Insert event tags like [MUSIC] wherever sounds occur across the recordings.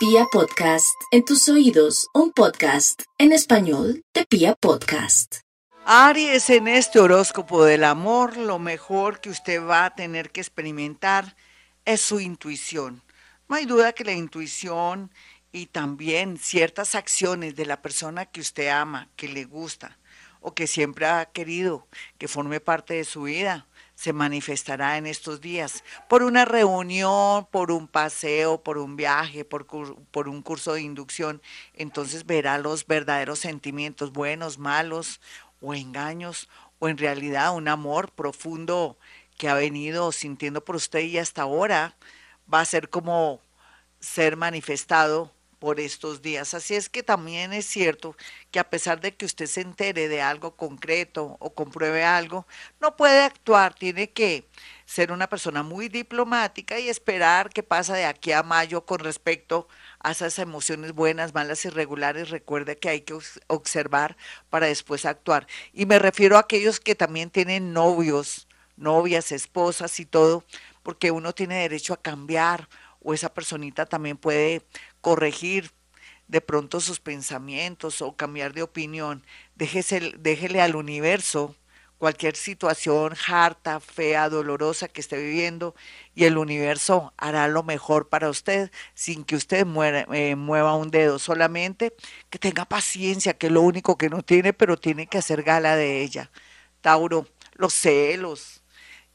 Pia Podcast, en tus oídos, un podcast en español de Pia Podcast. Aries, en este horóscopo del amor, lo mejor que usted va a tener que experimentar es su intuición. No hay duda que la intuición y también ciertas acciones de la persona que usted ama, que le gusta o que siempre ha querido que forme parte de su vida, se manifestará en estos días por una reunión, por un paseo, por un viaje, por, por, un curso de inducción. Entonces verá los verdaderos sentimientos, buenos, malos o engaños, o en realidad un amor profundo que ha venido sintiendo por usted y hasta ahora va a ser como ser manifestado por estos días. Así es que también es cierto que a pesar de que usted se entere de algo concreto o compruebe algo, no puede actuar, tiene que ser una persona muy diplomática y esperar qué pasa de aquí a mayo con respecto a esas emociones buenas, malas, irregulares. Recuerde que hay que observar para después actuar. Y me refiero a aquellos que también tienen novios, novias, esposas y todo, porque uno tiene derecho a cambiar o esa personita también puede corregir de pronto sus pensamientos o cambiar de opinión. Déjese, déjele al universo cualquier situación harta, fea, dolorosa que esté viviendo y el universo hará lo mejor para usted sin que usted eh, mueva un dedo, solamente que tenga paciencia, que es lo único que no tiene, pero tiene que hacer gala de ella. Tauro, los celos,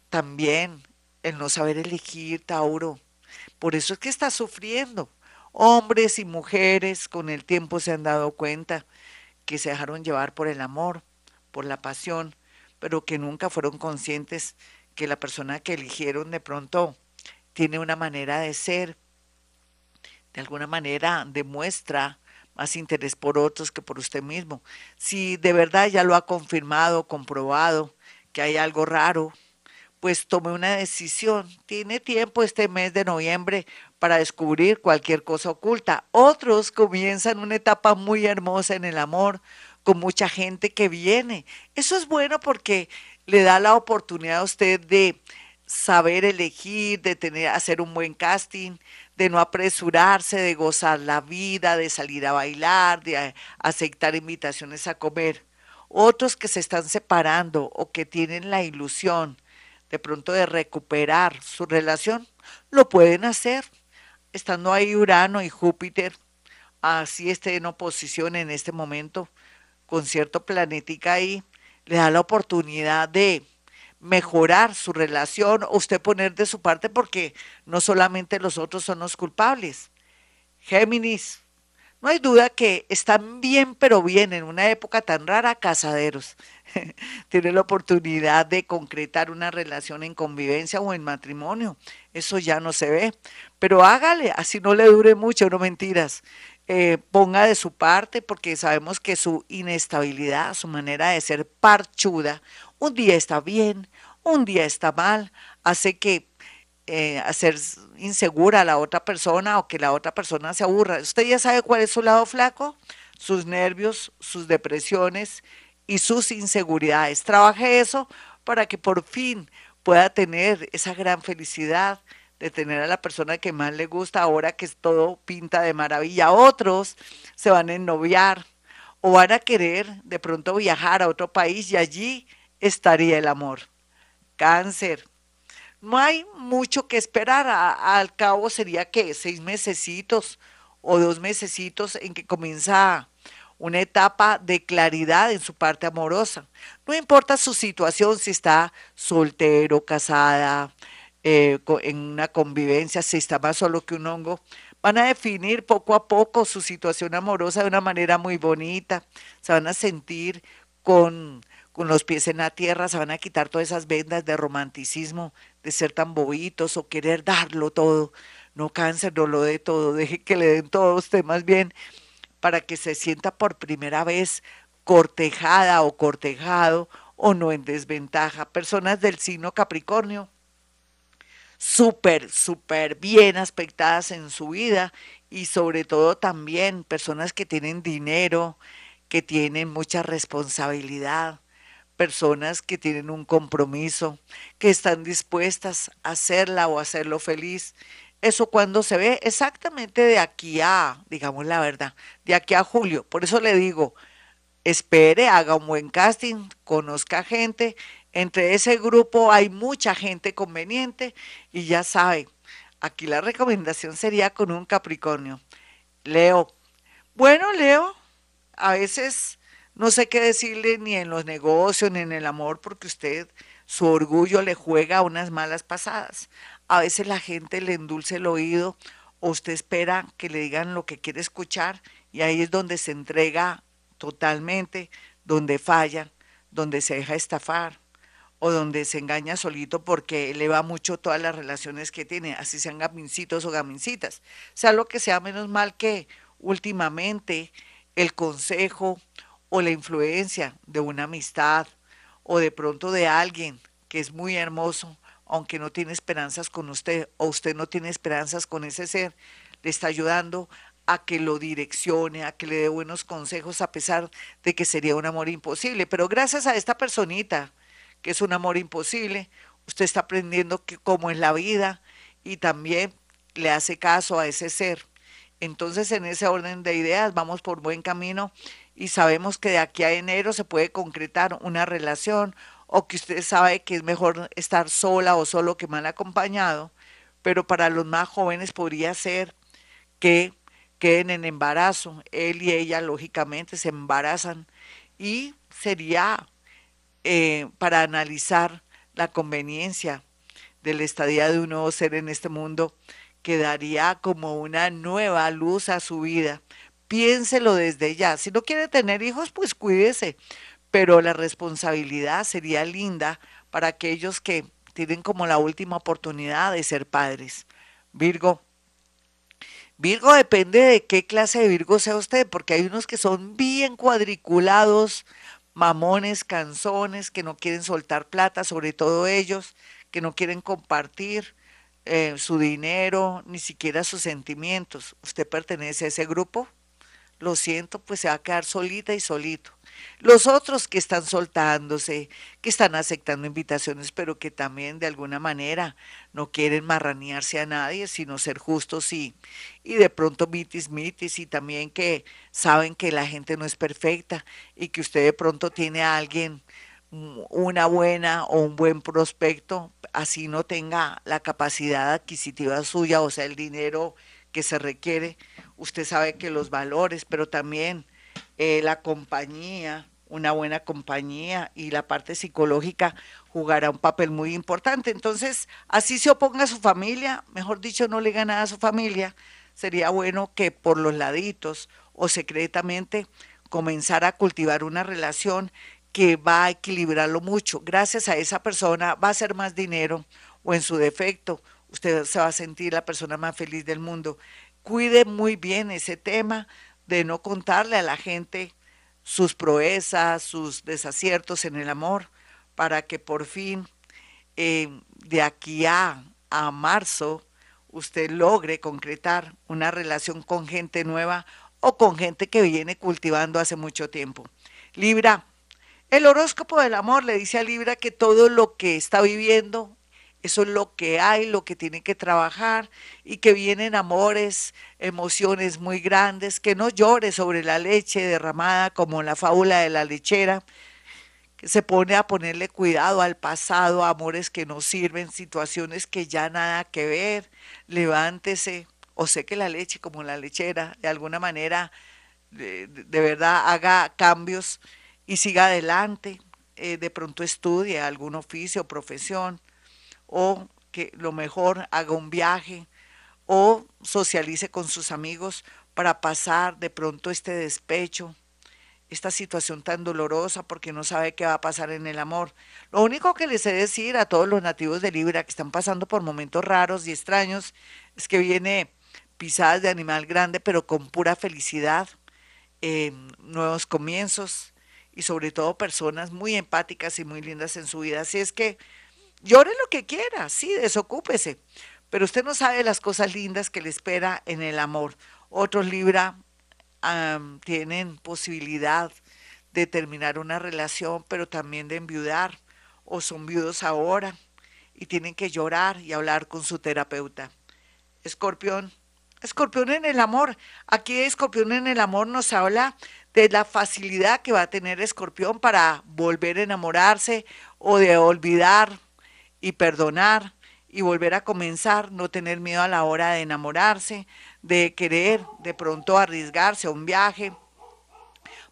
también el no saber elegir, Tauro. Por eso es que está sufriendo Hombres y mujeres con el tiempo se han dado cuenta que se dejaron llevar por el amor, por la pasión, pero que nunca fueron conscientes que la persona que eligieron de pronto tiene una manera de ser, de alguna manera demuestra más interés por otros que por usted mismo. Si de verdad ya lo ha confirmado, comprobado, que hay algo raro, pues tome una decisión. Tiene tiempo este mes de noviembre para descubrir cualquier cosa oculta. Otros comienzan una etapa muy hermosa en el amor, con mucha gente que viene. Eso es bueno porque le da la oportunidad a usted de saber elegir, de tener, hacer un buen casting, de no apresurarse, de gozar la vida, de salir a bailar, de aceptar invitaciones a comer. Otros que se están separando o que tienen la ilusión de pronto de recuperar su relación, lo pueden hacer estando ahí Urano y Júpiter, así esté en oposición en este momento, con cierto planetica ahí, le da la oportunidad de mejorar su relación o usted poner de su parte porque no solamente los otros son los culpables. Géminis, no hay duda que están bien, pero bien en una época tan rara, casaderos. [LAUGHS] Tiene la oportunidad de concretar una relación en convivencia o en matrimonio. Eso ya no se ve. Pero hágale, así no le dure mucho, no mentiras. Eh, ponga de su parte porque sabemos que su inestabilidad, su manera de ser parchuda, un día está bien, un día está mal, hace que eh, hacer insegura a la otra persona o que la otra persona se aburra. ¿Usted ya sabe cuál es su lado flaco? Sus nervios, sus depresiones y sus inseguridades. Trabaje eso para que por fin pueda tener esa gran felicidad de tener a la persona que más le gusta ahora que todo pinta de maravilla. Otros se van a ennoviar o van a querer de pronto viajar a otro país y allí estaría el amor. Cáncer no hay mucho que esperar. al cabo sería que seis mesecitos o dos mesecitos en que comienza una etapa de claridad en su parte amorosa. No importa su situación, si está soltero, casada, eh, en una convivencia, si está más solo que un hongo, van a definir poco a poco su situación amorosa de una manera muy bonita. Se van a sentir con con los pies en la tierra, se van a quitar todas esas vendas de romanticismo, de ser tan bobitos o querer darlo todo. No cáncer, no lo dé todo, [LAUGHS] deje que le den todo usted más bien para que se sienta por primera vez cortejada o cortejado o no en desventaja. Personas del signo Capricornio, súper, súper bien aspectadas en su vida y sobre todo también personas que tienen dinero, que tienen mucha responsabilidad, personas que tienen un compromiso, que están dispuestas a hacerla o hacerlo feliz. Eso cuando se ve exactamente de aquí a, digamos la verdad, de aquí a julio. Por eso le digo, espere, haga un buen casting, conozca gente. Entre ese grupo hay mucha gente conveniente y ya sabe, aquí la recomendación sería con un Capricornio. Leo. Bueno, Leo, a veces no sé qué decirle ni en los negocios ni en el amor porque usted, su orgullo le juega unas malas pasadas a veces la gente le endulce el oído o usted espera que le digan lo que quiere escuchar y ahí es donde se entrega totalmente, donde falla, donde se deja estafar o donde se engaña solito porque eleva mucho todas las relaciones que tiene, así sean gamincitos o gamincitas. Sea lo que sea, menos mal que últimamente el consejo o la influencia de una amistad o de pronto de alguien que es muy hermoso aunque no tiene esperanzas con usted o usted no tiene esperanzas con ese ser, le está ayudando a que lo direccione, a que le dé buenos consejos, a pesar de que sería un amor imposible. Pero gracias a esta personita, que es un amor imposible, usted está aprendiendo que, cómo es la vida y también le hace caso a ese ser. Entonces, en ese orden de ideas, vamos por buen camino y sabemos que de aquí a enero se puede concretar una relación o que usted sabe que es mejor estar sola o solo que mal acompañado, pero para los más jóvenes podría ser que queden en embarazo. Él y ella, lógicamente, se embarazan y sería eh, para analizar la conveniencia de la estadía de un nuevo ser en este mundo que daría como una nueva luz a su vida. Piénselo desde ya. Si no quiere tener hijos, pues cuídese pero la responsabilidad sería linda para aquellos que tienen como la última oportunidad de ser padres. Virgo. Virgo depende de qué clase de Virgo sea usted, porque hay unos que son bien cuadriculados, mamones, canzones, que no quieren soltar plata, sobre todo ellos, que no quieren compartir eh, su dinero, ni siquiera sus sentimientos. ¿Usted pertenece a ese grupo? Lo siento, pues se va a quedar solita y solito. Los otros que están soltándose, que están aceptando invitaciones, pero que también de alguna manera no quieren marranearse a nadie, sino ser justos y, y de pronto mitis mitis y también que saben que la gente no es perfecta y que usted de pronto tiene a alguien mm, una buena o un buen prospecto, así no tenga la capacidad adquisitiva suya, o sea, el dinero que se requiere. Usted sabe que los valores, pero también eh, la compañía, una buena compañía y la parte psicológica jugará un papel muy importante. Entonces, así se oponga a su familia, mejor dicho, no le gana a su familia, sería bueno que por los laditos o secretamente comenzara a cultivar una relación que va a equilibrarlo mucho. Gracias a esa persona va a ser más dinero o en su defecto usted se va a sentir la persona más feliz del mundo. Cuide muy bien ese tema, de no contarle a la gente sus proezas, sus desaciertos en el amor, para que por fin eh, de aquí a, a marzo usted logre concretar una relación con gente nueva o con gente que viene cultivando hace mucho tiempo. Libra, el horóscopo del amor le dice a Libra que todo lo que está viviendo eso es lo que hay, lo que tiene que trabajar y que vienen amores, emociones muy grandes, que no llore sobre la leche derramada como la fábula de la lechera, que se pone a ponerle cuidado al pasado, amores que no sirven, situaciones que ya nada que ver, levántese o que la leche como la lechera, de alguna manera, de, verdad haga cambios y siga adelante, eh, de pronto estudie algún oficio, o profesión, o que lo mejor haga un viaje o socialice con sus amigos para pasar de pronto este despecho, esta situación tan dolorosa porque no sabe qué va a pasar en el amor. Lo único que les he de decir a todos los nativos de Libra que están pasando por momentos raros y extraños es que viene pisadas de animal grande pero con pura felicidad, eh, nuevos comienzos y sobre todo personas muy empáticas y muy lindas en su vida. Así es que Llore lo que quiera, sí, desocúpese, pero usted no sabe las cosas lindas que le espera en el amor. Otros Libra tienen posibilidad de terminar una relación, pero también de enviudar, o son viudos ahora y tienen que llorar y hablar con su terapeuta. Escorpión. Escorpión en el amor. Aquí Escorpión en el amor nos habla de la facilidad que va a tener Escorpión para volver a enamorarse o de olvidar y perdonar y volver a comenzar, no tener miedo a la hora de enamorarse, de querer de pronto arriesgarse a un viaje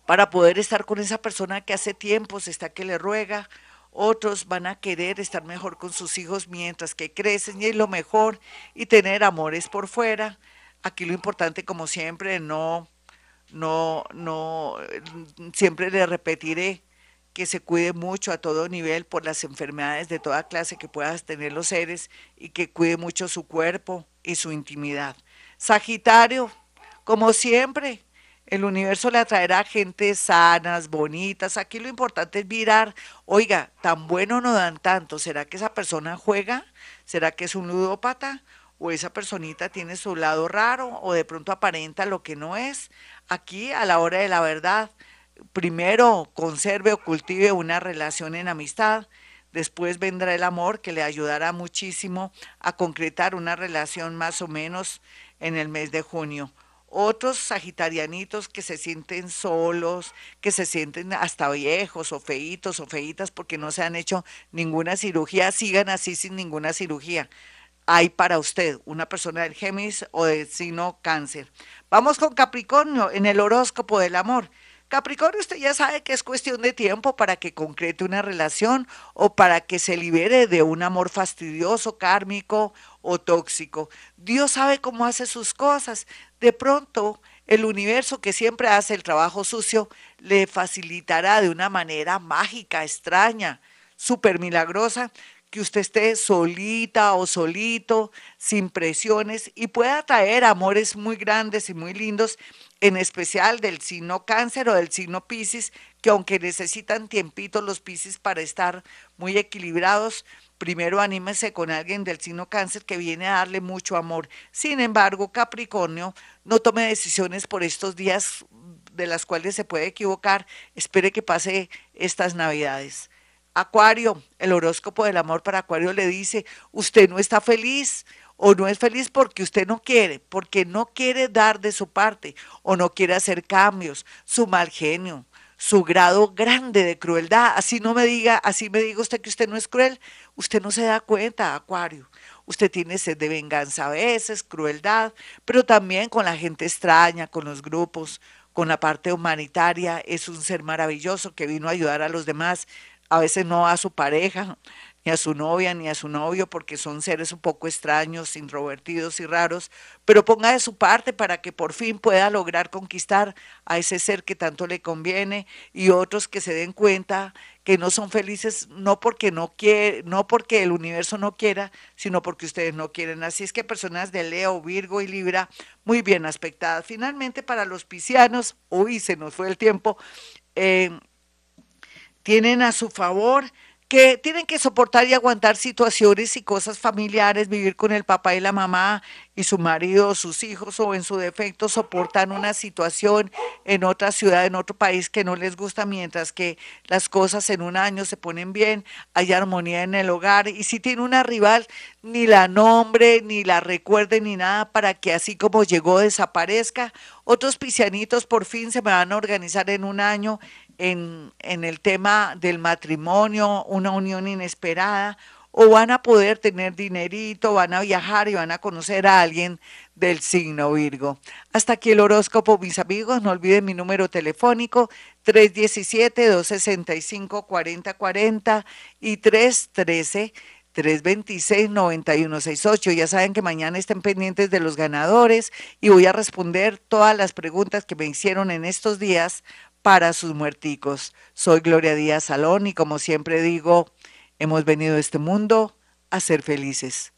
para poder estar con esa persona que hace tiempo se está que le ruega. Otros van a querer estar mejor con sus hijos mientras que crecen y es lo mejor y tener amores por fuera. Aquí lo importante, como siempre, no, no, no, siempre le repetiré que se cuide mucho a todo nivel por las enfermedades de toda clase que puedan tener los seres y que cuide mucho su cuerpo y su intimidad. Sagitario, como siempre, el universo le atraerá gente sanas, bonitas. Aquí lo importante es mirar, oiga, tan bueno no dan tanto. ¿Será que esa persona juega? ¿Será que es un ludópata? ¿O esa personita tiene su lado raro? ¿O de pronto aparenta lo que no es? Aquí, a la hora de la verdad, primero conserve o cultive una relación en amistad. Después vendrá el amor que le ayudará muchísimo a concretar una relación más o menos en el mes de junio otros sagitarianitos que se sienten solos, que se sienten hasta viejos o feitos o feitas porque no se han hecho ninguna cirugía, sigan así sin ninguna cirugía. Hay para usted una persona del Géminis o del signo cáncer. Vamos con Capricornio en el horóscopo del amor. Capricornio, usted ya sabe que es cuestión de tiempo para que concrete una relación o para que se libere de un amor fastidioso, kármico o tóxico. Dios sabe cómo hace sus cosas. De pronto, el universo que siempre hace el trabajo sucio le facilitará de una manera mágica, extraña, súper milagrosa, que usted esté solita o solito, sin presiones y pueda traer amores muy grandes y muy lindos, en especial del signo cáncer o del signo piscis, que aunque necesitan tiempito los piscis para estar muy equilibrados, primero anímese con alguien del signo cáncer que viene a darle mucho amor. Sin embargo, Capricornio, no tome decisiones por estos días de las cuales se puede equivocar, espere que pase estas navidades. Acuario, el horóscopo del amor para Acuario le dice, usted no está feliz o no es feliz porque usted no quiere, porque no quiere dar de su parte o no quiere hacer cambios, su mal genio, su grado grande de crueldad. Así no me diga, así me diga usted que usted no es cruel, usted no se da cuenta, Acuario. Usted tiene sed de venganza a veces, crueldad, pero también con la gente extraña, con los grupos, con la parte humanitaria. Es un ser maravilloso que vino a ayudar a los demás a veces no a su pareja, ni a su novia, ni a su novio, porque son seres un poco extraños, introvertidos y raros, pero ponga de su parte para que por fin pueda lograr conquistar a ese ser que tanto le conviene y otros que se den cuenta que no son felices no porque no quiere, no porque el universo no quiera, sino porque ustedes no quieren. Así es que personas de Leo, Virgo y Libra muy bien aspectadas. Finalmente para los piscianos, uy, se nos fue el tiempo. Eh, tienen a su favor que tienen que soportar y aguantar situaciones y cosas familiares, vivir con el papá y la mamá y su marido sus hijos o en su defecto soportan una situación en otra ciudad, en otro país que no les gusta, mientras que las cosas en un año se ponen bien, hay armonía en el hogar y si tiene una rival, ni la nombre, ni la recuerde, ni nada para que así como llegó desaparezca. Otros pisianitos por fin se van a organizar en un año en, el tema del matrimonio, una unión inesperada, o van a poder tener dinerito, van a viajar y van a conocer a alguien del signo Virgo. Hasta aquí el horóscopo, mis amigos. No olviden mi número telefónico 317-265-4040 y 313. 326-9168. Ya saben que mañana estén pendientes de los ganadores y voy a responder todas las preguntas que me hicieron en estos días para sus muerticos. Soy Gloria Díaz Salón y como siempre digo, hemos venido a este mundo a ser felices.